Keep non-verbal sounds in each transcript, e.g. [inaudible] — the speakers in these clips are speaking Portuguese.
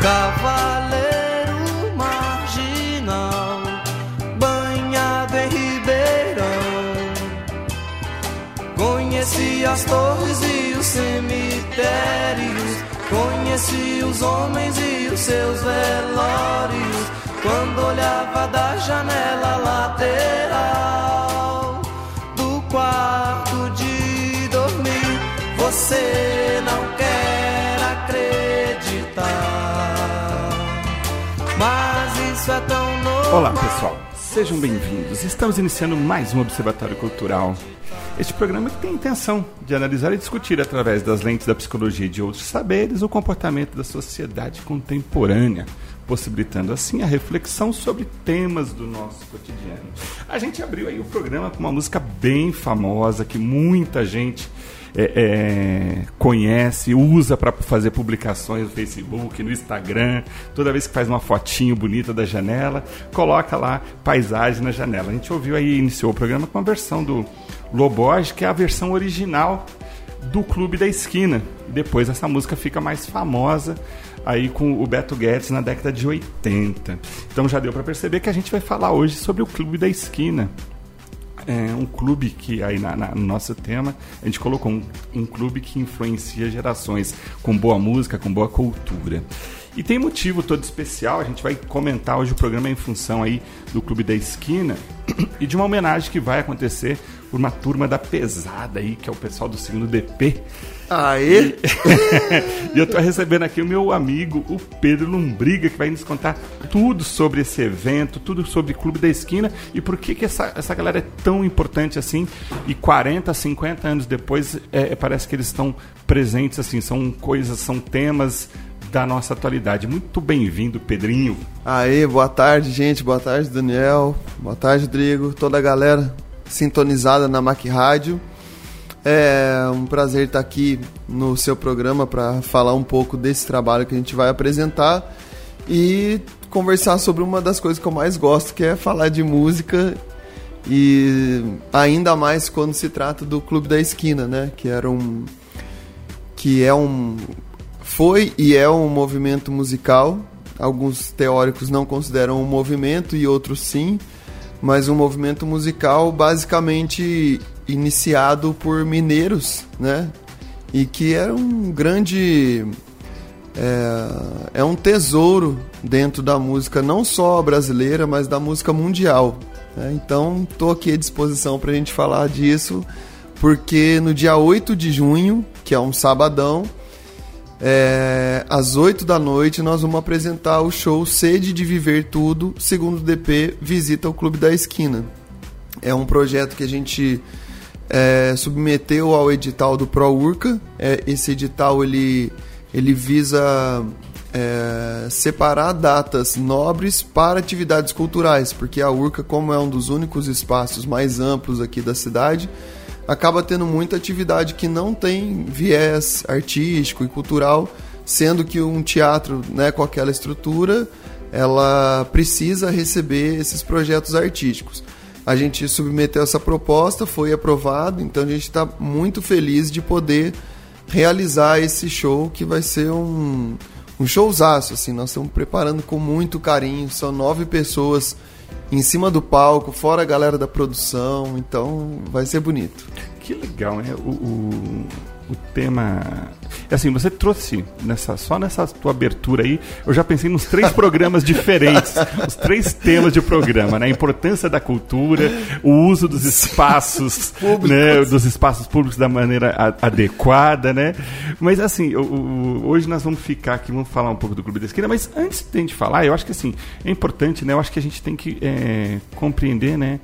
cavaleiro marginal, banhado em ribeirão. Conheci as torres e os cemitérios, conheci os homens e os seus velórios. Quando olhava da janela lateral Olá, pessoal. Sejam bem-vindos. Estamos iniciando mais um Observatório Cultural. Este programa tem a intenção de analisar e discutir através das lentes da psicologia e de outros saberes o comportamento da sociedade contemporânea, possibilitando assim a reflexão sobre temas do nosso cotidiano. A gente abriu aí o programa com uma música bem famosa que muita gente é, é, conhece, usa para fazer publicações no Facebook, no Instagram. Toda vez que faz uma fotinho bonita da janela, coloca lá paisagem na janela. A gente ouviu aí, iniciou o programa com uma versão do Loborges, que é a versão original do Clube da Esquina. Depois essa música fica mais famosa aí com o Beto Guedes na década de 80. Então já deu para perceber que a gente vai falar hoje sobre o Clube da Esquina. É um clube que, aí na, na, no nosso tema, a gente colocou um, um clube que influencia gerações com boa música, com boa cultura. E tem motivo todo especial, a gente vai comentar hoje o programa em função aí do Clube da Esquina e de uma homenagem que vai acontecer por uma turma da pesada aí, que é o pessoal do segundo DP. Aê! [laughs] E eu tô recebendo aqui o meu amigo, o Pedro Lombriga, que vai nos contar tudo sobre esse evento, tudo sobre o Clube da Esquina e por que, que essa, essa galera é tão importante assim. E 40, 50 anos depois, é, parece que eles estão presentes assim, são coisas, são temas da nossa atualidade. Muito bem-vindo, Pedrinho. Aê, boa tarde, gente. Boa tarde, Daniel. Boa tarde, Rodrigo. Toda a galera sintonizada na Mac Rádio. É um prazer estar aqui no seu programa para falar um pouco desse trabalho que a gente vai apresentar e conversar sobre uma das coisas que eu mais gosto, que é falar de música e ainda mais quando se trata do Clube da Esquina, né? Que era um que é um foi e é um movimento musical. Alguns teóricos não consideram um movimento e outros sim, mas um movimento musical basicamente iniciado por mineiros, né? E que era um grande é, é um tesouro dentro da música não só brasileira, mas da música mundial. Né? Então, estou aqui à disposição para a gente falar disso, porque no dia 8 de junho, que é um sabadão, é, às 8 da noite, nós vamos apresentar o show Sede de Viver Tudo, segundo o DP Visita ao Clube da Esquina. É um projeto que a gente é, submeteu ao edital do ProUrca. É, esse edital ele, ele visa é, separar datas nobres para atividades culturais, porque a Urca, como é um dos únicos espaços mais amplos aqui da cidade, acaba tendo muita atividade que não tem viés artístico e cultural, sendo que um teatro né, com aquela estrutura ela precisa receber esses projetos artísticos. A gente submeteu essa proposta, foi aprovado, então a gente está muito feliz de poder realizar esse show que vai ser um, um showzaço. Assim, nós estamos preparando com muito carinho. São nove pessoas em cima do palco, fora a galera da produção, então vai ser bonito. Que legal, né? O, o, o tema. Assim, você trouxe nessa, só nessa tua abertura aí, eu já pensei nos três programas diferentes, [laughs] os três temas de programa, né? A importância da cultura, o uso dos espaços, né? Dos espaços públicos da maneira a, adequada, né? Mas assim, o, o, hoje nós vamos ficar aqui, vamos falar um pouco do Clube da Esquina, mas antes de a gente falar, eu acho que assim, é importante, né? Eu acho que a gente tem que é, compreender, né?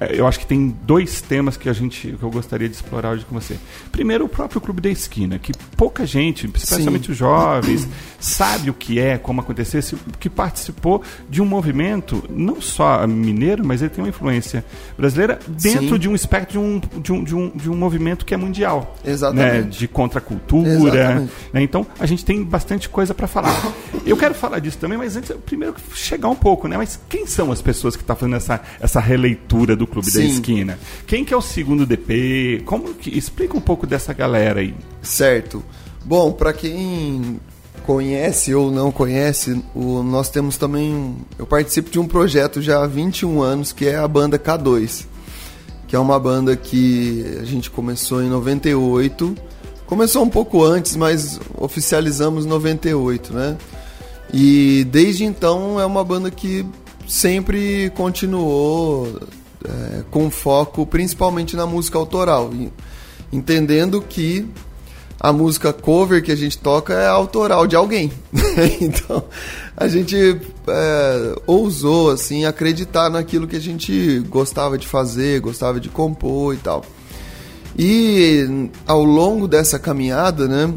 Eu acho que tem dois temas que a gente que eu gostaria de explorar hoje com você. Primeiro, o próprio Clube da Esquina, que pouca gente, especialmente Sim. os jovens, sabe o que é, como aconteceu, que participou de um movimento não só mineiro, mas ele tem uma influência brasileira dentro Sim. de um espectro de um, de um, de um, de um movimento que é mundial. Exatamente. Né, de contracultura. Né, então, a gente tem bastante coisa para falar. Eu quero falar disso também, mas antes, primeiro chegar um pouco, né? Mas quem são as pessoas que estão fazendo essa, essa releitura do Clube Sim. da Esquina. Quem que é o segundo DP? Como que explica um pouco dessa galera aí? Certo. Bom, para quem conhece ou não conhece, o, nós temos também. Eu participo de um projeto já há 21 anos que é a banda K2, que é uma banda que a gente começou em 98. Começou um pouco antes, mas oficializamos 98, né? E desde então é uma banda que sempre continuou é, com foco principalmente na música autoral, entendendo que a música cover que a gente toca é autoral de alguém. [laughs] então a gente é, ousou assim acreditar naquilo que a gente gostava de fazer, gostava de compor e tal. E ao longo dessa caminhada, né,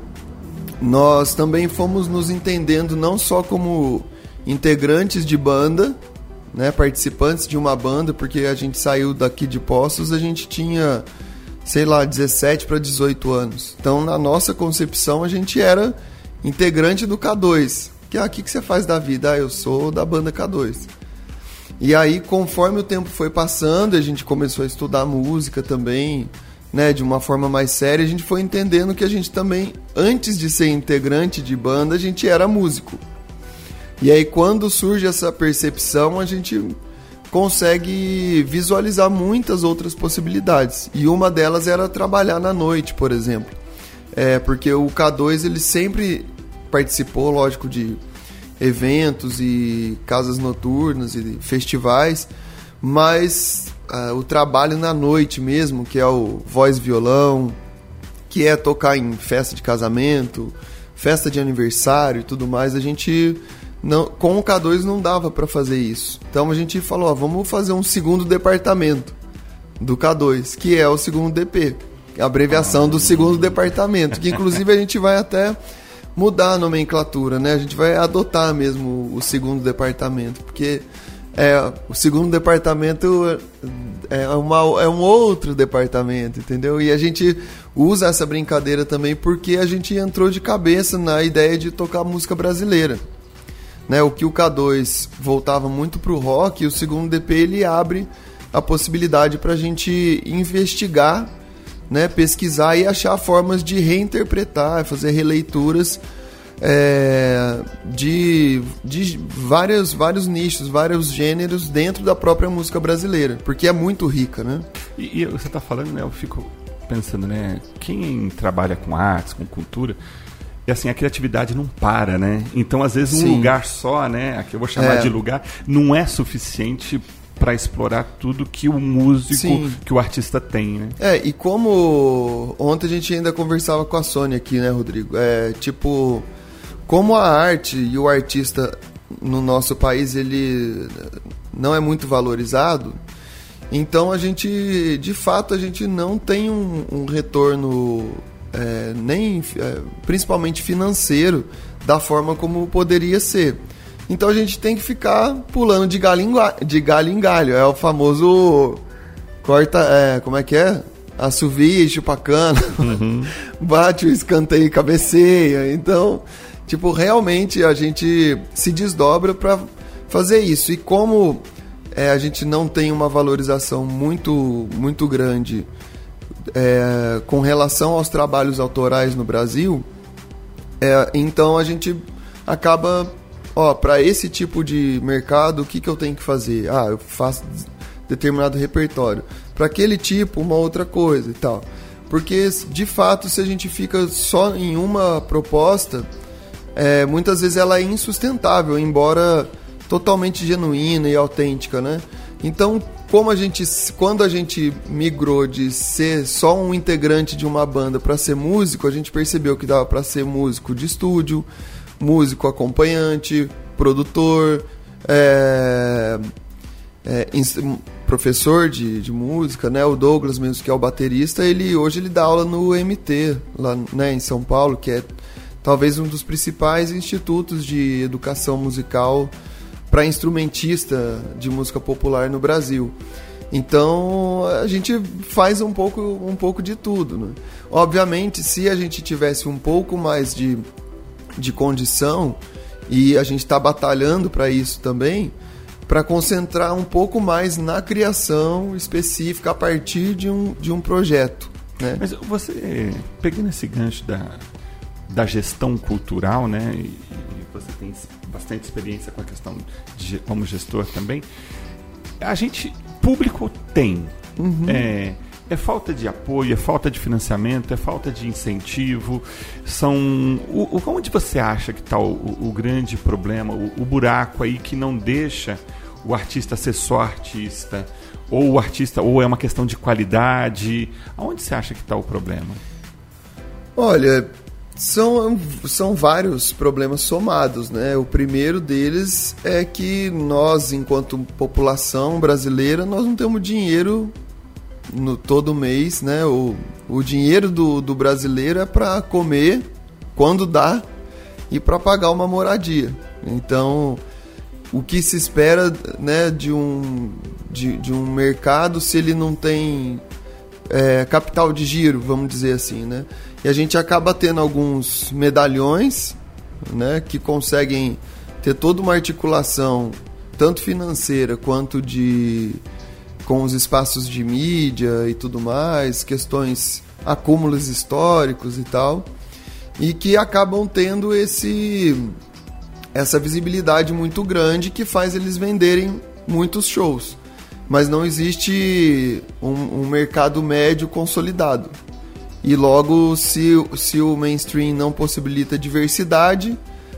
nós também fomos nos entendendo não só como integrantes de banda, né, participantes de uma banda, porque a gente saiu daqui de Poços, a gente tinha sei lá, 17 para 18 anos. Então, na nossa concepção, a gente era integrante do K2. Que é ah, aqui que você faz da vida? Ah, eu sou da banda K2. E aí, conforme o tempo foi passando, a gente começou a estudar música também, né, de uma forma mais séria, a gente foi entendendo que a gente também, antes de ser integrante de banda, a gente era músico. E aí, quando surge essa percepção, a gente consegue visualizar muitas outras possibilidades. E uma delas era trabalhar na noite, por exemplo. É, porque o K2 ele sempre participou, lógico, de eventos e casas noturnas e festivais, mas uh, o trabalho na noite mesmo, que é o voz violão, que é tocar em festa de casamento, festa de aniversário e tudo mais, a gente não, com o K2 não dava para fazer isso. Então a gente falou, ó, vamos fazer um segundo departamento do K2, que é o segundo DP, a abreviação do segundo departamento, que inclusive a gente vai até mudar a nomenclatura, né? A gente vai adotar mesmo o segundo departamento, porque é, o segundo departamento é, uma, é um outro departamento, entendeu? E a gente usa essa brincadeira também porque a gente entrou de cabeça na ideia de tocar música brasileira. Né, o que o K2 voltava muito para o rock, o segundo DP ele abre a possibilidade para a gente investigar, né, pesquisar e achar formas de reinterpretar, fazer releituras é, de, de vários, vários nichos, vários gêneros dentro da própria música brasileira, porque é muito rica, né? E, e você está falando, né? Eu fico pensando, né? Quem trabalha com artes, com cultura, e assim, a criatividade não para, né? Então, às vezes, um Sim. lugar só, né? Aqui eu vou chamar é. de lugar, não é suficiente para explorar tudo que o músico, Sim. que o artista tem, né? É, e como ontem a gente ainda conversava com a Sônia aqui, né, Rodrigo? É, tipo, como a arte e o artista no nosso país ele não é muito valorizado, então a gente, de fato, a gente não tem um, um retorno é, nem é, principalmente financeiro da forma como poderia ser. Então a gente tem que ficar pulando de galho em, de galho, em galho. É o famoso corta, é, como é que é? Assovia e chupacana, uhum. [laughs] bate o escanteio e cabeceia. Então, tipo, realmente a gente se desdobra para fazer isso. E como é, a gente não tem uma valorização muito, muito grande é, com relação aos trabalhos autorais no Brasil, é, então a gente acaba, ó, para esse tipo de mercado, o que, que eu tenho que fazer? Ah, eu faço determinado repertório. Para aquele tipo, uma outra coisa e tal. Porque, de fato, se a gente fica só em uma proposta, é, muitas vezes ela é insustentável, embora totalmente genuína e autêntica, né? Então, como a gente, quando a gente migrou de ser só um integrante de uma banda para ser músico, a gente percebeu que dava para ser músico de estúdio, músico acompanhante, produtor, é, é, professor de, de música, né? O Douglas mesmo que é o baterista, ele hoje ele dá aula no MT lá, né, em São Paulo, que é talvez um dos principais institutos de educação musical para instrumentista de música popular no Brasil. Então a gente faz um pouco, um pouco de tudo. Né? Obviamente, se a gente tivesse um pouco mais de, de condição, e a gente está batalhando para isso também, para concentrar um pouco mais na criação específica a partir de um, de um projeto. Né? Mas você, pegando esse gancho da, da gestão cultural, né? E, e você tem bastante experiência com a questão de, como gestor também. A gente, público tem. Uhum. É, é falta de apoio, é falta de financiamento, é falta de incentivo. São. O, o onde você acha que está o, o, grande problema, o, o, buraco aí que não deixa o artista ser só artista? Ou o artista, ou é uma questão de qualidade? Aonde você acha que está o problema? Olha, são, são vários problemas somados, né? O primeiro deles é que nós, enquanto população brasileira, nós não temos dinheiro no todo mês, né? O, o dinheiro do, do brasileiro é para comer quando dá e para pagar uma moradia. Então, o que se espera né, de, um, de, de um mercado se ele não tem é, capital de giro, vamos dizer assim, né? E a gente acaba tendo alguns medalhões, né, que conseguem ter toda uma articulação, tanto financeira quanto de com os espaços de mídia e tudo mais, questões acúmulos históricos e tal, e que acabam tendo esse essa visibilidade muito grande que faz eles venderem muitos shows. Mas não existe um, um mercado médio consolidado. E logo, se, se o mainstream não possibilita diversidade,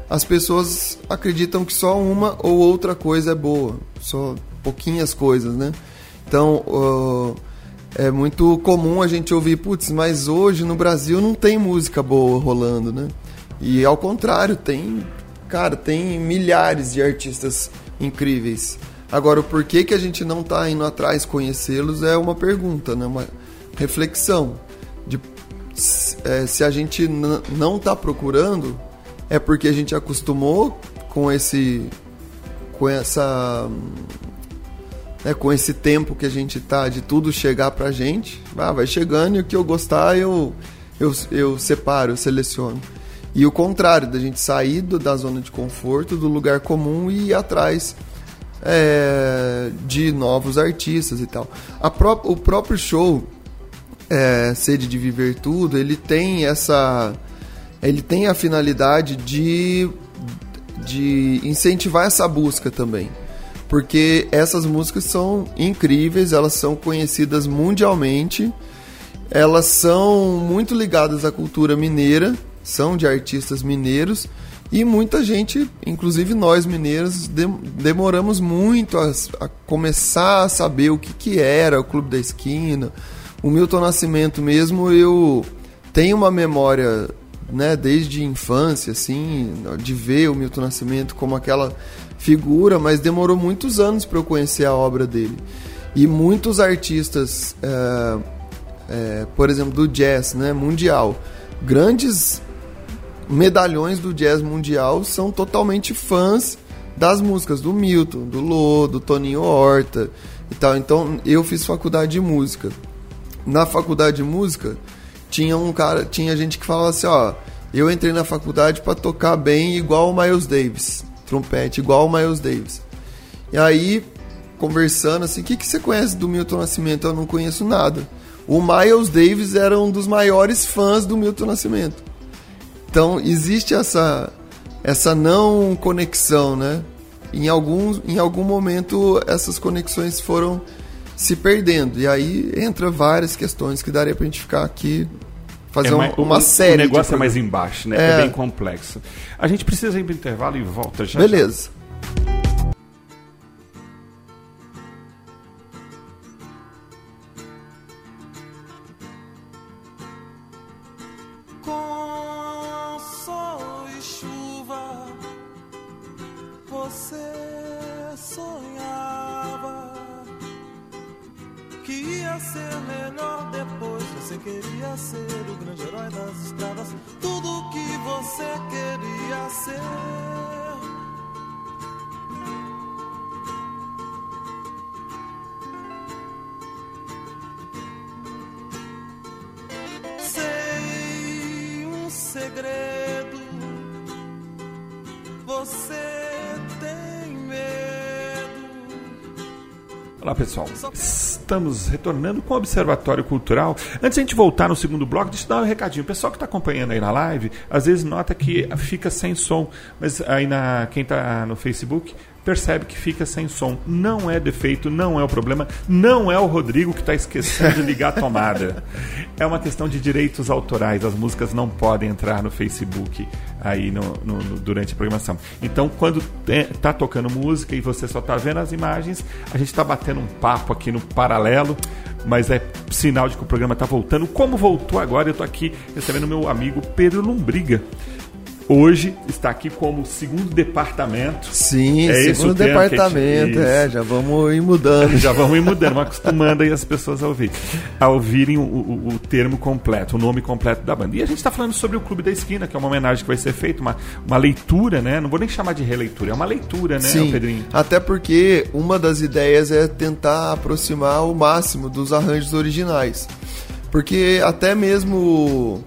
as pessoas acreditam que só uma ou outra coisa é boa. Só pouquinhas coisas, né? Então, uh, é muito comum a gente ouvir, putz, mas hoje no Brasil não tem música boa rolando, né? E ao contrário, tem, cara, tem milhares de artistas incríveis. Agora, o porquê que a gente não está indo atrás conhecê-los é uma pergunta, né? Uma reflexão. De, é, se a gente não está procurando, é porque a gente acostumou com esse com essa né, com esse tempo que a gente tá de tudo chegar pra gente, ah, vai chegando e o que eu gostar eu, eu, eu separo, eu seleciono. E o contrário, da gente sair do, da zona de conforto, do lugar comum e ir atrás é, de novos artistas e tal. Pró o próprio show, é, Sede de Viver Tudo, ele tem essa. Ele tem a finalidade de, de incentivar essa busca também porque essas músicas são incríveis, elas são conhecidas mundialmente, elas são muito ligadas à cultura mineira, são de artistas mineiros e muita gente, inclusive nós mineiros, demoramos muito a, a começar a saber o que, que era o Clube da Esquina. O Milton Nascimento mesmo, eu tenho uma memória né, desde infância, assim, de ver o Milton Nascimento como aquela figura, mas demorou muitos anos para eu conhecer a obra dele. E muitos artistas, é, é, por exemplo, do jazz né, mundial, grandes medalhões do jazz mundial são totalmente fãs das músicas do Milton, do Lô, do Toninho Horta e tal. Então eu fiz faculdade de música. Na faculdade de música tinha um cara, tinha gente que falava assim, ó, eu entrei na faculdade para tocar bem igual o Miles Davis trompete, igual o Miles Davis. E aí, conversando assim, o que, que você conhece do Milton Nascimento? Eu não conheço nada. O Miles Davis era um dos maiores fãs do Milton Nascimento. Então, existe essa, essa não conexão, né? Em, algum, em algum momento, essas conexões foram se perdendo. E aí entra várias questões que daria pra gente ficar aqui fazer é mais, uma, série. O negócio é mais embaixo, né? É. é. bem complexo. A gente precisa ir para o intervalo e volta já. Beleza. Já. segredo você tem medo. Olá pessoal, estamos retornando com o Observatório Cultural. Antes de a gente voltar no segundo bloco, deixa eu dar um recadinho. O pessoal que está acompanhando aí na live, às vezes nota que fica sem som, mas aí na quem está no Facebook, percebe que fica sem som. Não é defeito, não é o problema, não é o Rodrigo que está esquecendo de ligar a tomada. [laughs] É uma questão de direitos autorais. As músicas não podem entrar no Facebook aí no, no, no, durante a programação. Então, quando está tocando música e você só está vendo as imagens, a gente está batendo um papo aqui no paralelo, mas é sinal de que o programa está voltando. Como voltou agora, eu estou aqui recebendo meu amigo Pedro Lombriga hoje está aqui como segundo departamento. Sim, é segundo departamento, é, já vamos ir mudando. já vamos ir mudando, acostumando aí as pessoas a ouvir, a ouvirem o, o, o, termo completo, o nome completo da banda. E a gente está falando sobre o Clube da Esquina, que é uma homenagem que vai ser feita, uma, uma leitura, né? Não vou nem chamar de releitura, é uma leitura, né, Sim, Pedrinho? Até porque uma das ideias é tentar aproximar o máximo dos arranjos originais. Porque até mesmo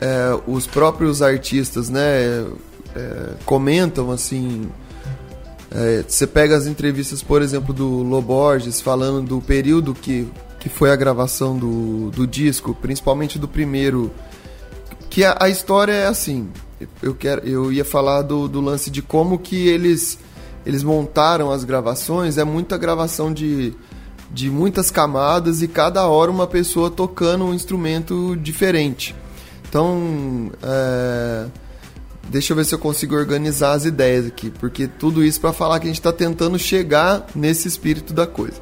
é, os próprios artistas, né, é, comentam assim. É, você pega as entrevistas, por exemplo, do Loborges falando do período que, que foi a gravação do, do disco, principalmente do primeiro. Que a, a história é assim. Eu, quero, eu ia falar do, do lance de como que eles, eles montaram as gravações. É muita gravação de, de muitas camadas e cada hora uma pessoa tocando um instrumento diferente. Então, é, deixa eu ver se eu consigo organizar as ideias aqui, porque tudo isso para falar que a gente está tentando chegar nesse espírito da coisa.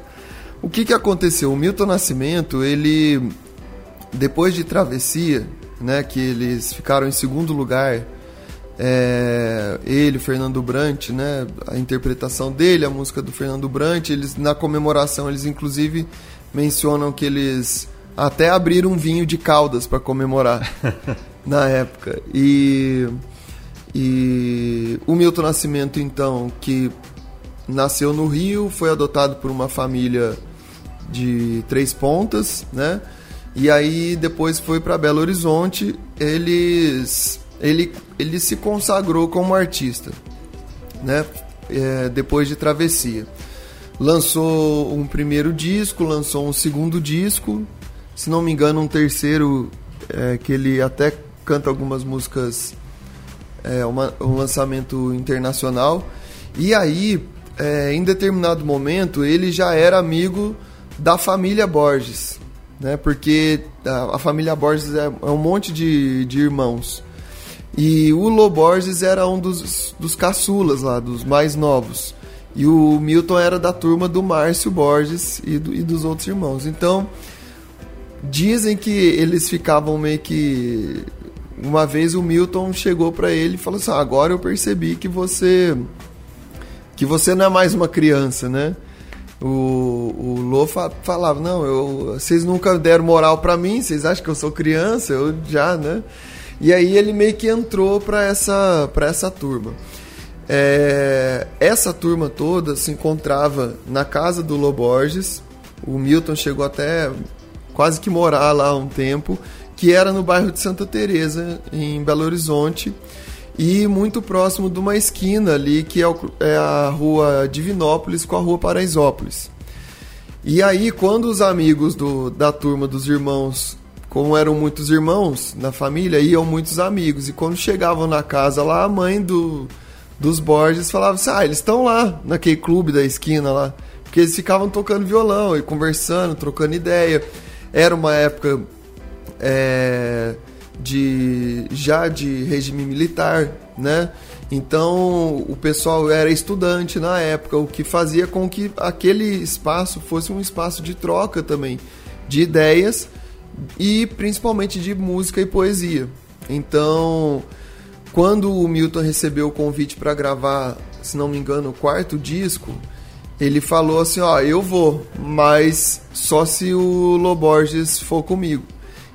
O que, que aconteceu? O Milton Nascimento, ele, depois de Travessia, né, que eles ficaram em segundo lugar, é, ele, Fernando Brant, né, a interpretação dele, a música do Fernando Brant, eles na comemoração eles inclusive mencionam que eles até abrir um vinho de caldas para comemorar [laughs] na época. E, e o Milton Nascimento, então, que nasceu no Rio, foi adotado por uma família de Três Pontas, né? E aí depois foi para Belo Horizonte. Eles, ele, ele se consagrou como artista, né? É, depois de Travessia. Lançou um primeiro disco, lançou um segundo disco, se não me engano, um terceiro é, que ele até canta algumas músicas, é, uma, um lançamento internacional. E aí, é, em determinado momento, ele já era amigo da família Borges, né? Porque a, a família Borges é, é, um monte de, de irmãos. E o Lô Borges era um dos, dos caçulas lá, dos mais novos. E o Milton era da turma do Márcio Borges e, do, e dos outros irmãos. Então, Dizem que eles ficavam meio que. Uma vez o Milton chegou para ele e falou assim: ah, agora eu percebi que você. que você não é mais uma criança, né? O, o Lô falava: não, eu, vocês nunca deram moral para mim, vocês acham que eu sou criança? Eu já, né? E aí ele meio que entrou para essa, pra essa turma. É, essa turma toda se encontrava na casa do Loborges. O Milton chegou até quase que morar lá um tempo, que era no bairro de Santa Teresa, em Belo Horizonte, e muito próximo de uma esquina ali que é, é a rua Divinópolis com a rua Paraisópolis. E aí, quando os amigos do, da turma dos irmãos, como eram muitos irmãos na família, iam muitos amigos. E quando chegavam na casa lá, a mãe do, dos Borges falava assim: Ah, eles estão lá, naquele clube da esquina lá. Porque eles ficavam tocando violão e conversando, trocando ideia. Era uma época é, de já de regime militar, né? Então o pessoal era estudante na época, o que fazia com que aquele espaço fosse um espaço de troca também de ideias e principalmente de música e poesia. Então, quando o Milton recebeu o convite para gravar, se não me engano, o quarto disco, ele falou assim, ó, eu vou, mas só se o Loborges for comigo.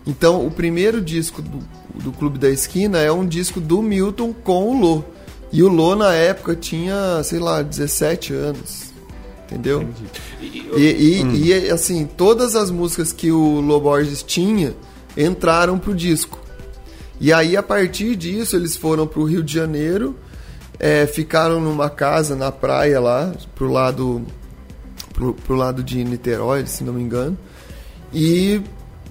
Então, o primeiro disco do, do Clube da Esquina é um disco do Milton com o Lô. E o Lô, na época, tinha, sei lá, 17 anos. Entendeu? E, e, hum. e, assim, todas as músicas que o Loborges tinha entraram pro disco. E aí, a partir disso, eles foram pro Rio de Janeiro é, ficaram numa casa na praia lá, pro lado pro, pro lado de Niterói, se não me engano, e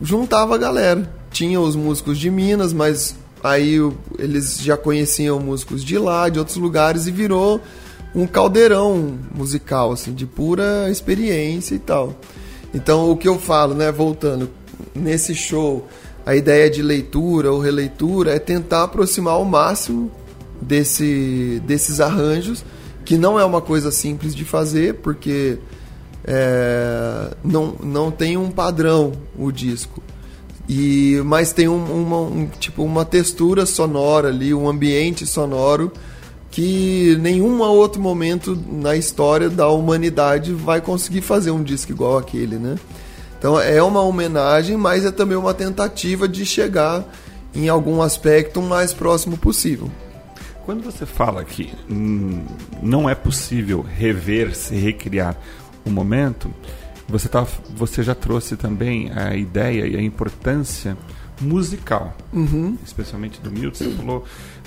juntava a galera. Tinha os músicos de Minas, mas aí eles já conheciam músicos de lá, de outros lugares, e virou um caldeirão musical, assim, de pura experiência e tal. Então, o que eu falo, né, voltando, nesse show, a ideia de leitura ou releitura é tentar aproximar ao máximo desse, desses arranjos, que não é uma coisa simples de fazer, porque é, não, não tem um padrão o disco. E, mas tem um, uma, um, tipo, uma textura sonora ali, um ambiente sonoro que nenhum outro momento na história da humanidade vai conseguir fazer um disco igual aquele, né? Então é uma homenagem, mas é também uma tentativa de chegar em algum aspecto mais próximo possível. Quando você fala que hum, não é possível rever, se recriar o momento, você, tá, você já trouxe também a ideia e a importância musical, uhum. especialmente do Milton. Você falou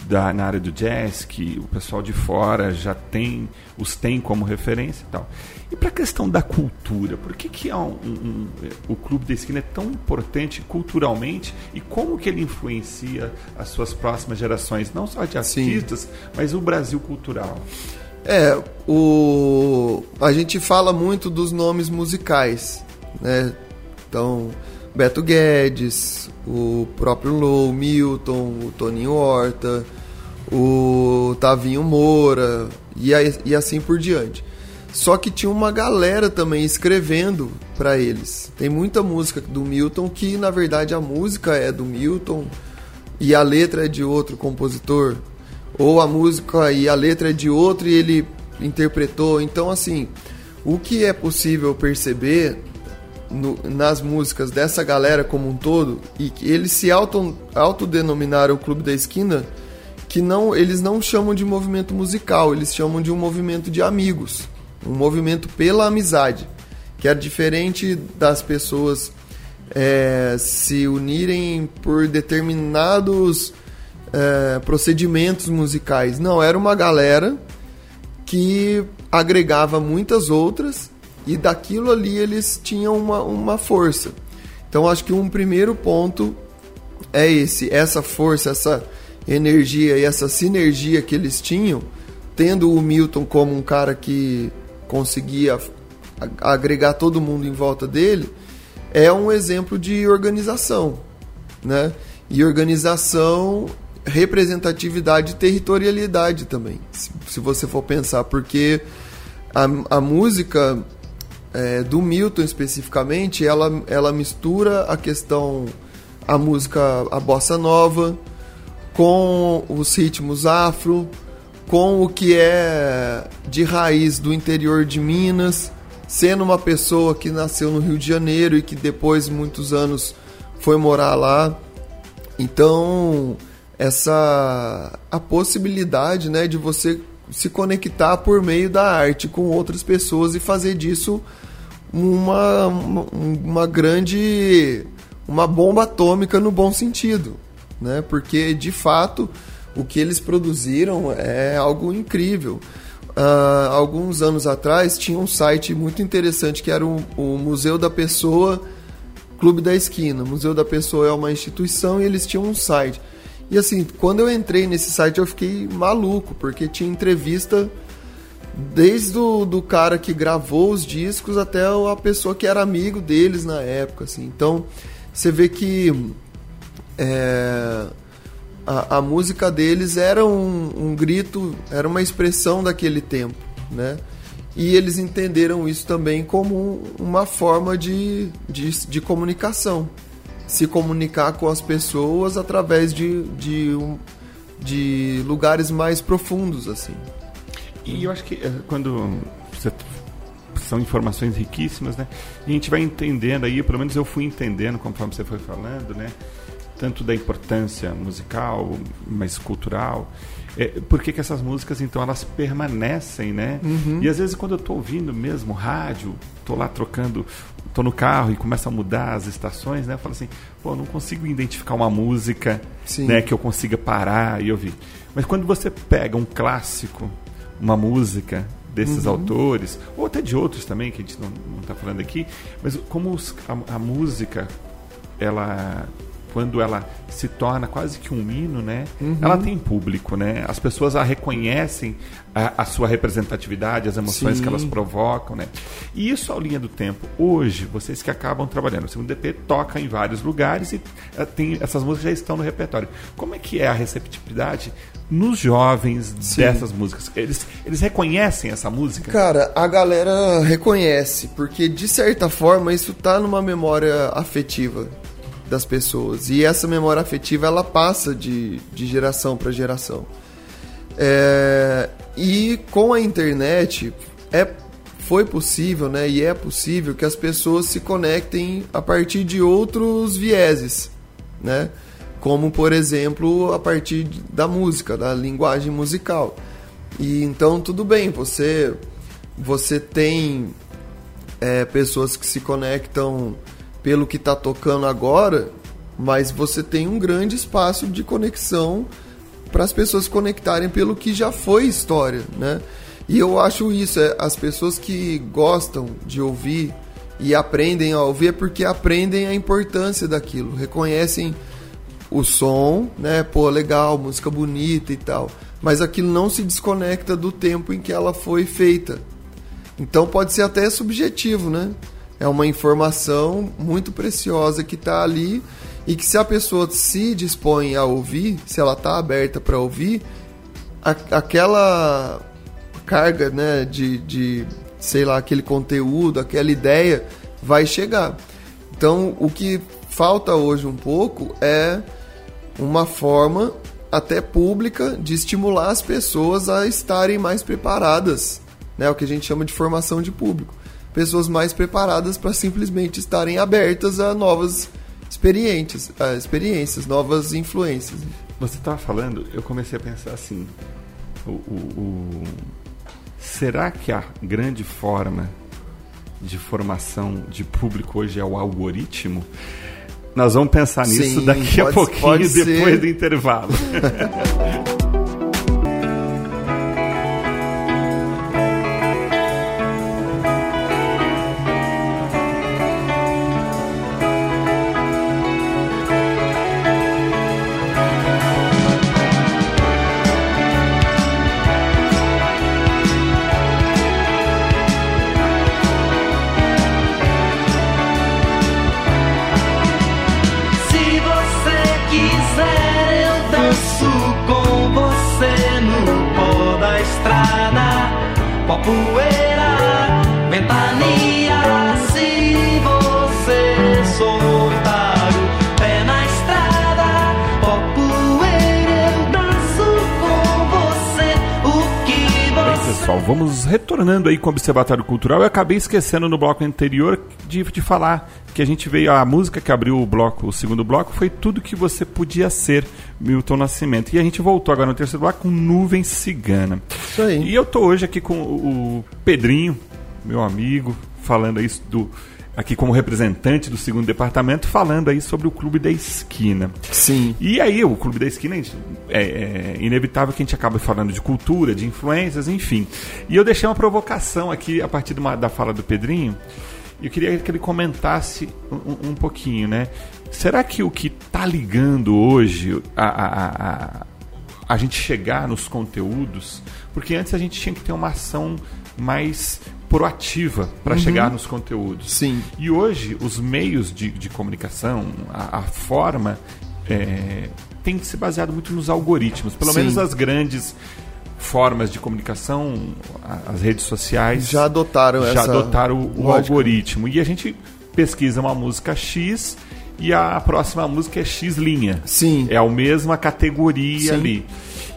da, na área do jazz que o pessoal de fora já tem, os tem como referência e tal. E para a questão da cultura, por que, que é um, um, o Clube da Esquina é tão importante culturalmente e como que ele influencia as suas próximas gerações, não só de artistas, Sim. mas o Brasil cultural? É, o a gente fala muito dos nomes musicais, né? Então, Beto Guedes, o próprio Lou, Milton, o Toninho Horta, o Tavinho Moura e, e assim por diante. Só que tinha uma galera também escrevendo para eles. Tem muita música do Milton que na verdade a música é do Milton e a letra é de outro compositor, ou a música e a letra é de outro e ele interpretou. Então assim, o que é possível perceber no, nas músicas dessa galera como um todo e que eles se auto, autodenominaram o Clube da Esquina que não eles não chamam de movimento musical, eles chamam de um movimento de amigos um movimento pela amizade, que é diferente das pessoas é, se unirem por determinados é, procedimentos musicais. Não, era uma galera que agregava muitas outras e daquilo ali eles tinham uma, uma força. Então acho que um primeiro ponto é esse, essa força, essa energia e essa sinergia que eles tinham, tendo o Milton como um cara que conseguia agregar todo mundo em volta dele, é um exemplo de organização, né? E organização, representatividade e territorialidade também, se, se você for pensar, porque a, a música é, do Milton especificamente, ela, ela mistura a questão, a música, a bossa nova, com os ritmos afro, com o que é de raiz do interior de Minas, sendo uma pessoa que nasceu no Rio de Janeiro e que depois, muitos anos, foi morar lá. Então, essa a possibilidade, né, de você se conectar por meio da arte com outras pessoas e fazer disso uma, uma, grande uma bomba atômica no bom sentido, né? Porque de fato o que eles produziram é algo incrível. Uh, alguns anos atrás tinha um site muito interessante que era o, o, Museu da Pessoa Clube da Esquina. O Museu da Pessoa é uma instituição e eles tinham um site. E assim, quando eu entrei nesse site eu fiquei maluco, porque tinha entrevista desde o do cara que gravou os discos até a pessoa que era amigo deles na época. Assim. Então você vê que. É, a, a música deles era um, um grito, era uma expressão daquele tempo, né? E eles entenderam isso também como uma forma de, de, de comunicação. Se comunicar com as pessoas através de, de, de lugares mais profundos, assim. E eu acho que eh, quando são informações riquíssimas, né? E a gente vai entendendo aí, pelo menos eu fui entendendo conforme você foi falando, né? tanto da importância musical, mas cultural. É, por que, que essas músicas, então, elas permanecem, né? Uhum. E às vezes quando eu estou ouvindo mesmo rádio, estou lá trocando, estou no carro e começa a mudar as estações, né? Eu falo assim, pô, não consigo identificar uma música né, que eu consiga parar e ouvir. Mas quando você pega um clássico, uma música desses uhum. autores, ou até de outros também, que a gente não está falando aqui, mas como os, a, a música, ela quando ela se torna quase que um hino, né? Uhum. Ela tem público, né? As pessoas a reconhecem a, a sua representatividade, as emoções Sim. que elas provocam, né? E isso ao linha do tempo. Hoje, vocês que acabam trabalhando, o segundo DP toca em vários lugares e uh, tem, essas músicas já estão no repertório. Como é que é a receptividade nos jovens Sim. dessas músicas? Eles, eles reconhecem essa música? Cara, a galera reconhece, porque de certa forma isso tá numa memória afetiva das pessoas. E essa memória afetiva ela passa de, de geração para geração. É, e com a internet é, foi possível, né, e é possível que as pessoas se conectem a partir de outros vieses, né? Como por exemplo a partir da música, da linguagem musical. E então tudo bem, você você tem é, pessoas que se conectam pelo que está tocando agora, mas você tem um grande espaço de conexão para as pessoas conectarem pelo que já foi história, né? E eu acho isso, é, as pessoas que gostam de ouvir e aprendem a ouvir é porque aprendem a importância daquilo, reconhecem o som, né? Pô, legal, música bonita e tal. Mas aquilo não se desconecta do tempo em que ela foi feita. Então pode ser até subjetivo, né? É uma informação muito preciosa que está ali e que se a pessoa se dispõe a ouvir, se ela está aberta para ouvir, a, aquela carga né, de, de, sei lá, aquele conteúdo, aquela ideia vai chegar. Então, o que falta hoje um pouco é uma forma até pública de estimular as pessoas a estarem mais preparadas, né, o que a gente chama de formação de público pessoas mais preparadas para simplesmente estarem abertas a novas experiências, a experiências, novas influências. Você estava falando, eu comecei a pensar assim: o, o, o... será que a grande forma de formação de público hoje é o algoritmo? Nós vamos pensar nisso Sim, daqui pode, a pouquinho, depois ser. do intervalo. [laughs] retornando aí com o Observatório Cultural. Eu acabei esquecendo no bloco anterior de, de falar que a gente veio, a música que abriu o bloco, o segundo bloco, foi tudo que você podia ser, Milton Nascimento. E a gente voltou agora no terceiro bloco com Nuvem Cigana. Isso aí. E eu tô hoje aqui com o Pedrinho, meu amigo, falando aí do aqui como representante do segundo departamento, falando aí sobre o Clube da Esquina. Sim. E aí, o Clube da Esquina, é, é inevitável que a gente acabe falando de cultura, de influências, enfim. E eu deixei uma provocação aqui a partir uma, da fala do Pedrinho. Eu queria que ele comentasse um, um pouquinho, né? Será que o que está ligando hoje a, a, a, a gente chegar nos conteúdos, porque antes a gente tinha que ter uma ação mais proativa para uhum. chegar nos conteúdos. Sim. E hoje, os meios de, de comunicação, a, a forma, é, tem se baseado muito nos algoritmos. Pelo Sim. menos as grandes formas de comunicação, as redes sociais já adotaram já essa adotaram o, o algoritmo. E a gente pesquisa uma música X e a próxima música é X linha. Sim. É a mesma categoria Sim. ali.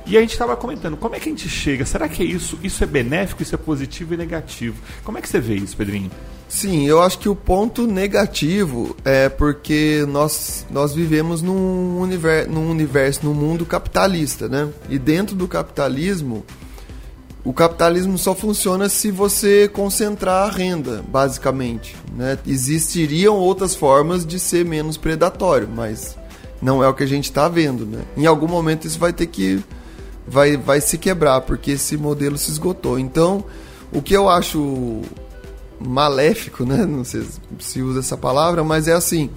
E a gente estava comentando, como é que a gente chega? Será que é isso? Isso é benéfico, isso é positivo e negativo? Como é que você vê isso, Pedrinho? Sim, eu acho que o ponto negativo é porque nós, nós vivemos num universo, num universo, num mundo capitalista, né? E dentro do capitalismo, o capitalismo só funciona se você concentrar a renda, basicamente. Né? Existiriam outras formas de ser menos predatório, mas não é o que a gente está vendo. Né? Em algum momento isso vai ter que vai, vai se quebrar, porque esse modelo se esgotou. Então, O que eu acho maléfico, né? Não sei se usa essa palavra, mas é assim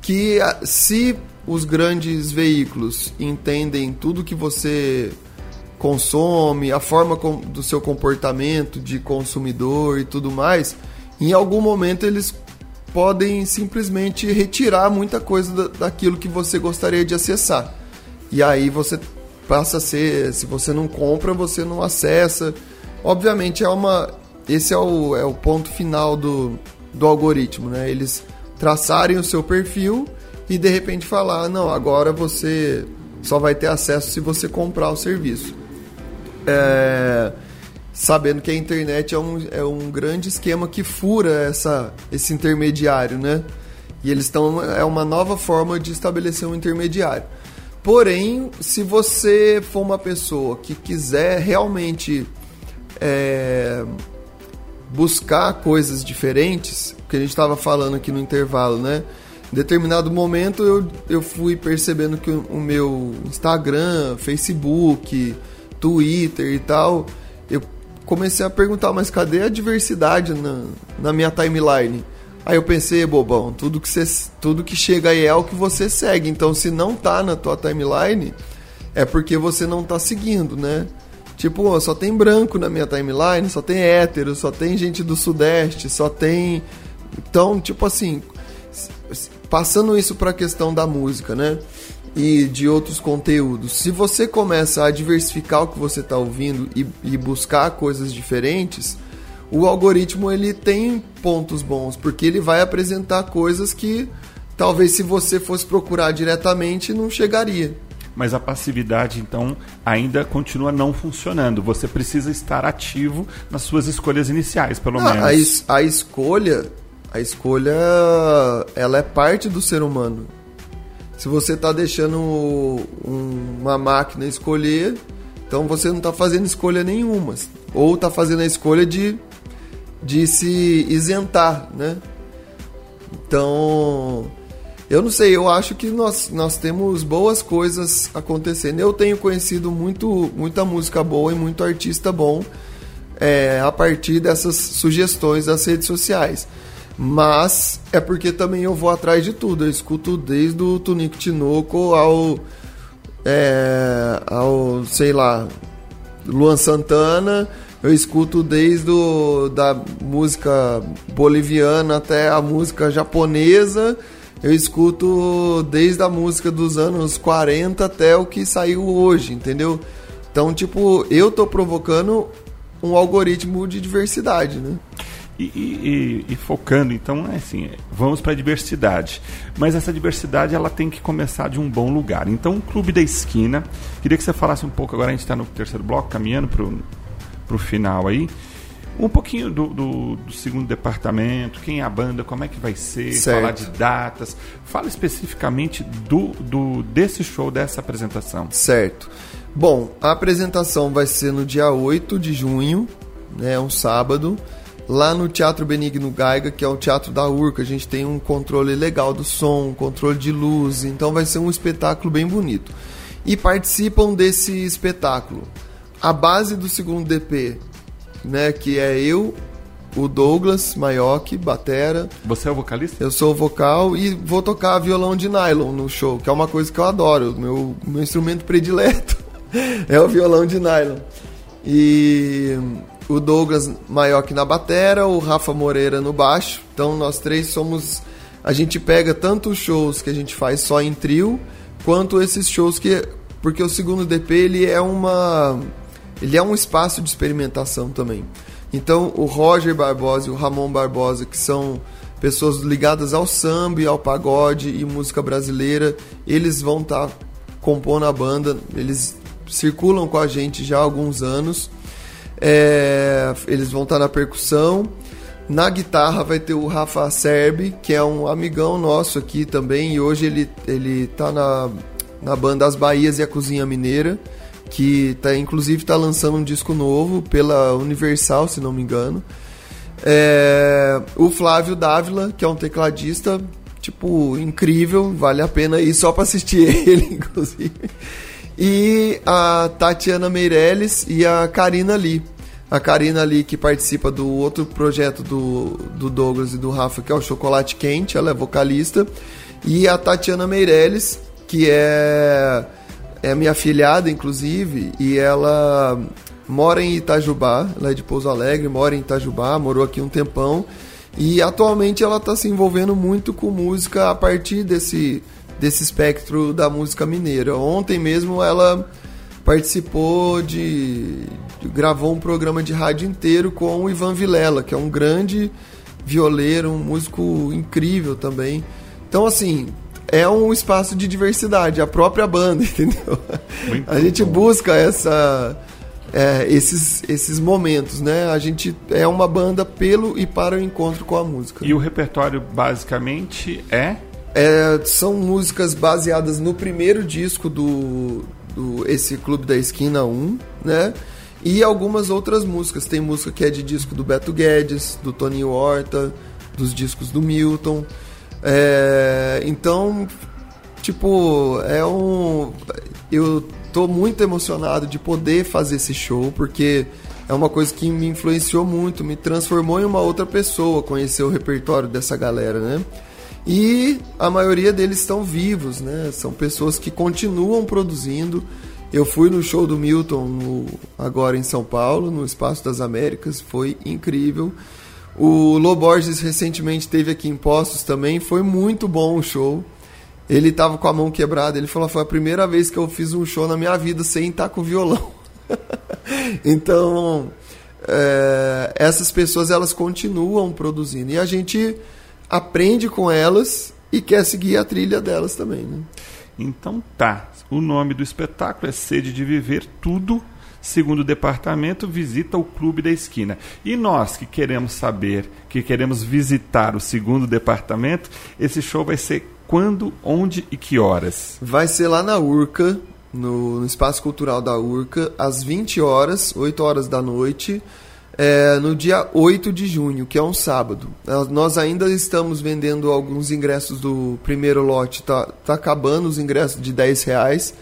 que se os grandes veículos entendem tudo que você consome, a forma do seu comportamento de consumidor e tudo mais, em algum momento eles podem simplesmente retirar muita coisa daquilo que você gostaria de acessar. E aí você passa a ser, se você não compra, você não acessa. Obviamente é uma esse é o, é o ponto final do, do algoritmo, né? Eles traçarem o seu perfil e de repente falar, não, agora você só vai ter acesso se você comprar o serviço. É, sabendo que a internet é um, é um grande esquema que fura essa, esse intermediário, né? E eles estão. É uma nova forma de estabelecer um intermediário. Porém, se você for uma pessoa que quiser realmente é, buscar coisas diferentes, que a gente estava falando aqui no intervalo, né? Em determinado momento eu, eu fui percebendo que o, meu Instagram, Facebook, Twitter e tal, eu comecei a perguntar, mas cadê a diversidade na, na minha timeline? Aí eu pensei, bobão, tudo que, você, tudo que chega aí é o que você segue. Então, se não tá na tua timeline, é porque você não tá seguindo, né? Tipo, só tem branco na minha timeline, só tem hétero, só tem gente do Sudeste, só tem. Então, tipo assim, passando isso para a questão da música, né? E de outros conteúdos. Se você começa a diversificar o que você está ouvindo e, e, buscar coisas diferentes, o algoritmo ele tem pontos bons, porque ele vai apresentar coisas que talvez se você fosse procurar diretamente não chegaria mas a passividade então ainda continua não funcionando. Você precisa estar ativo nas suas escolhas iniciais, pelo ah, menos. A, es a escolha, a escolha, ela é parte do ser humano. Se você está deixando um, uma máquina escolher, então você não está fazendo escolha nenhuma, ou está fazendo a escolha de de se isentar, né? Então eu não sei, eu acho que nós, nós temos boas coisas acontecendo. Eu tenho conhecido muito, muita música boa e muito artista bom é, a partir dessas sugestões das redes sociais. Mas é porque também eu vou atrás de tudo. Eu escuto desde o Tunico Tinoco ao. É, ao, sei lá, Luan Santana. Eu escuto desde o, da música boliviana até a música japonesa eu escuto desde a música dos anos 40 até o que saiu hoje, entendeu? Então, tipo, eu tô provocando um algoritmo de diversidade, né? E, e, e, focando, então, é assim, vamos para a diversidade. Mas essa diversidade ela tem que começar de um bom lugar. Então, o Clube da Esquina, queria que você falasse um pouco, agora a gente está no terceiro bloco, caminhando para o final aí. Um pouquinho do, do, do, segundo departamento, quem é a banda, como é que vai ser, certo. falar de datas. Fala especificamente do, do desse show, dessa apresentação. Certo. Bom, a apresentação vai ser no dia 8 de junho, né, um sábado, lá no Teatro Benigno Gaiga, que é o teatro da Urca. A gente tem um controle legal do som, controle de luz, então vai ser um espetáculo bem bonito. E participam desse espetáculo. A base do segundo DP né? Que é eu, o Douglas Maioc, batera. Você é o vocalista? Eu sou o vocal e vou tocar violão de nylon no show, que é uma coisa que eu adoro. Meu, meu instrumento predileto [laughs] é o violão de nylon. E o Douglas Maioc na batera, o Rafa Moreira no baixo. Então nós três somos. A gente pega tanto os shows que a gente faz só em trio, quanto esses shows que. Porque o segundo DP ele é uma ele é um espaço de experimentação também. Então, o Roger Barbosa e o Ramon Barbosa, que são pessoas ligadas ao samba, ao pagode e música brasileira, eles vão estar tá compondo a banda, eles circulam com a gente já há alguns anos. É, eles vão estar tá na percussão. Na guitarra vai ter o Rafa Serbi, que é um amigão nosso aqui também, e hoje ele, ele tá na, na banda As Bahias e a Cozinha Mineira que tá, inclusive está lançando um disco novo pela Universal, se não me engano. É, o Flávio Dávila, que é um tecladista, tipo, incrível, vale a pena ir só para assistir [laughs] ele, inclusive. E a Tatiana Meirelles e a Karina Lee. A Karina ali, que participa do outro projeto do, do Douglas e do Rafa, que é o Chocolate Quente, ela é vocalista. E a Tatiana Meirelles, que é, é minha filhada, inclusive, e ela mora em Itajubá, ela é de Pouso Alegre, mora em Itajubá, morou aqui um tempão. E atualmente ela está se envolvendo muito com música a partir desse, desse espectro da música mineira. Ontem mesmo ela participou de, de, gravou um programa de rádio inteiro com o Ivan Vilela, que é um grande violeiro, um músico incrível também. Então assim, é um espaço de diversidade, a própria banda, [laughs] entendeu? Muito a gente bom. busca essa é, esses, esses momentos, né? A gente é uma banda pelo e para o encontro com a música. E o repertório basicamente é? é são músicas baseadas no primeiro disco do, do esse Clube da Esquina 1, né? E algumas outras músicas. Tem música que é de disco do Beto Guedes, do Toninho Horta, dos discos do Milton. É, então, tipo, é um. Eu tô muito emocionado de poder fazer esse show, porque é uma coisa que me influenciou muito, me transformou em uma outra pessoa, conhecer o repertório dessa galera, né? E a maioria deles estão vivos, né? São pessoas que continuam produzindo. Eu fui no show do Milton no, agora em São Paulo, no Espaço das Américas, foi incrível. O Loborges recentemente teve aqui em Postos também, foi muito bom o show. Ele tava com a mão quebrada, ele falou: foi a primeira vez que eu fiz um show na minha vida sem estar com violão. [laughs] então, é, essas pessoas elas continuam produzindo e a gente aprende com elas e quer seguir a trilha delas também. Né? Então tá. O nome do espetáculo é Sede de Viver Tudo. Segundo o departamento, visita o Clube da Esquina. E nós que queremos saber, que queremos visitar o segundo departamento, esse show vai ser quando, onde e que horas? Vai ser lá na Urca, no, no Espaço Cultural da Urca, às 20 horas, 8 horas da noite, é, no dia 8 de junho, que é um sábado. É, nós ainda estamos vendendo alguns ingressos do primeiro lote, tá, tá acabando os ingressos de 10 reais.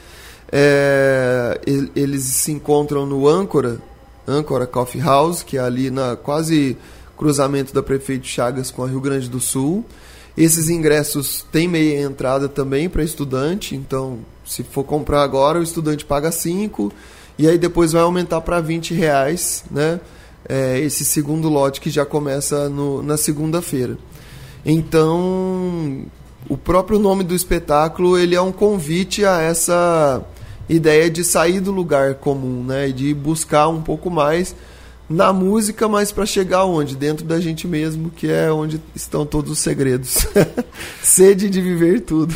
É, eles se encontram no Âncora, Âncora Coffee House, que é ali na quase cruzamento da Prefeito Chagas com a Rio Grande do Sul. Esses ingressos têm meia entrada também para estudante, então se for comprar agora, o estudante paga 5 e aí depois vai aumentar para 20 reais, né? É, esse segundo lote que já começa no, na segunda-feira. Então, o próprio nome do espetáculo ele é um convite a essa ideia de sair do lugar comum, né? De buscar um pouco mais na música, mas para chegar onde? Dentro da gente mesmo, que é onde estão todos os segredos. [laughs] Sede de viver tudo.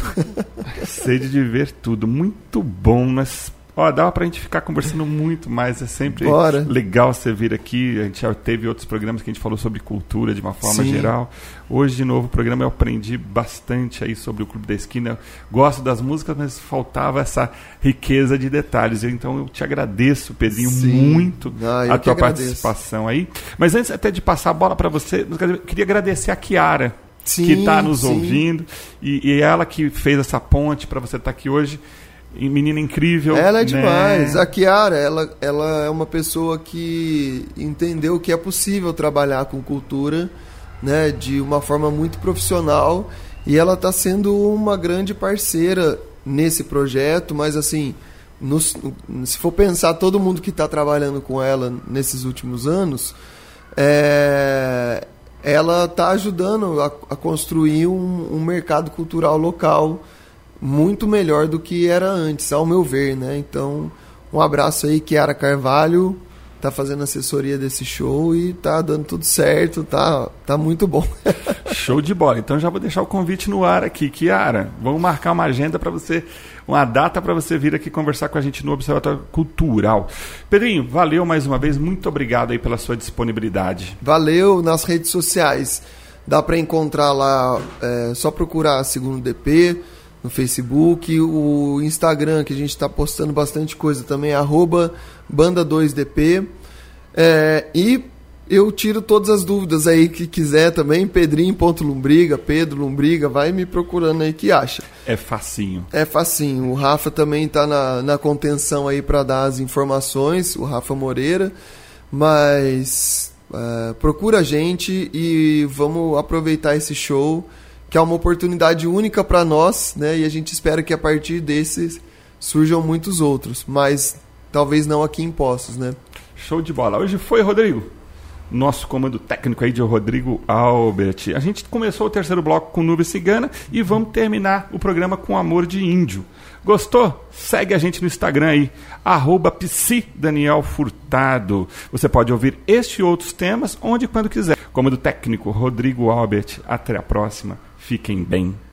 Sede de viver tudo. Muito bom. Nós Ó, dava pra gente ficar conversando muito mais. É sempre Bora. legal você vir aqui. A gente já teve outros programas que a gente falou sobre cultura de uma forma Sim. geral. Hoje, de novo, o programa eu aprendi bastante aí sobre o Clube da Esquina. Gosto das músicas, mas faltava essa riqueza de detalhes. Então eu te agradeço, Pedrinho, Sim. muito ah, a tua participação aí. Mas antes até de passar a bola para você, eu queria agradecer a Kiara. Sim, que está nos sim. ouvindo e, e ela que fez essa ponte para você estar tá aqui hoje menina incrível. Ela é né? demais. A Kiara, ela, ela é uma pessoa que entendeu que é possível trabalhar com cultura né, de uma forma muito profissional e ela está sendo uma grande parceira nesse projeto, mas assim, nos, se for pensar todo mundo que está trabalhando com ela nesses últimos anos, é, ela está ajudando a, a construir um, um mercado cultural local muito melhor do que era antes, ao meu ver, né? Então, um abraço aí, Kiara Carvalho, tá fazendo assessoria desse show e tá dando tudo certo, tá, tá muito bom. [laughs] show de bola. Então já vou deixar o convite no ar aqui, Kiara. Vamos marcar uma agenda para você, uma data para você vir aqui conversar com a gente no Observatório Cultural. Pedrinho, valeu mais uma vez, muito obrigado aí pela sua disponibilidade. Valeu nas redes sociais. Dá para encontrar lá, é, só procurar segundo DP no Facebook, o Instagram, que a gente está postando bastante coisa também, arroba banda2dp. É, e eu tiro todas as dúvidas aí que quiser também, pedrinho.lumbriga, Pedro Lumbriga, vai me procurando aí que acha. É facinho. É facinho. O Rafa também está na, na contenção aí para dar as informações, o Rafa Moreira. Mas uh, procura a gente e vamos aproveitar esse show, que é uma oportunidade única para nós, né? E a gente espera que a partir desses surjam muitos outros, mas talvez não aqui em Poços, né? Show de bola. Hoje foi, Rodrigo. Nosso comando técnico aí de Rodrigo Albert. A gente começou o terceiro bloco com Nuvem Cigana e vamos terminar o programa com Amor de Índio. Gostou? Segue a gente no Instagram aí, arroba Furtado. Você pode ouvir este e outros temas onde e quando quiser. Comando técnico Rodrigo Albert. Até a próxima. Fiquem bem.